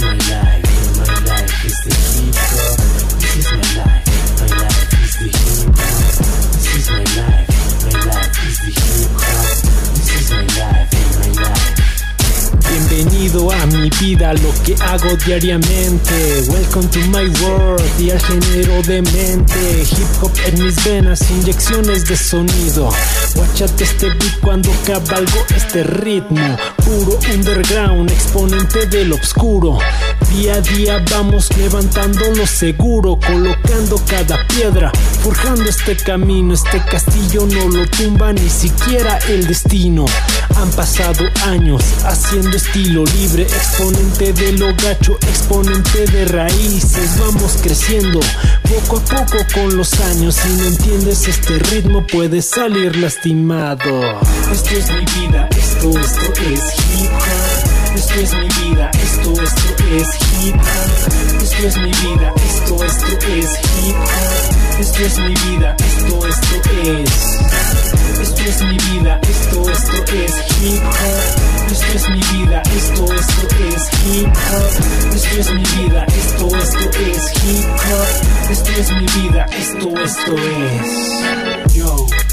My life, my life is the hip hop. A mi vida, lo que hago diariamente. Welcome to my world y al género de mente. Hip hop en mis venas, inyecciones de sonido. Watchate este beat cuando cabalgo este ritmo. Puro underground, exponente del obscuro. Día a día vamos levantando lo seguro, colocando cada piedra, forjando este camino. Este castillo no lo tumba ni siquiera el destino. Han pasado años haciendo estilo libre, exponente de lo gacho, exponente de raíces. Vamos creciendo poco a poco con los años. Si no entiendes este ritmo, puedes salir lastimado. Esto es mi vida, esto, esto es. Esto es mi vida, esto, esto es hip hop. Esto es mi vida, esto, esto es hip hop. Esto es mi vida, esto, esto es. Esto es mi vida, esto, esto es hip hop. Esto es mi vida, esto, esto es hip hop. Esto es mi vida, esto, esto es hip hop. Esto es mi vida, esto, esto es. Yo.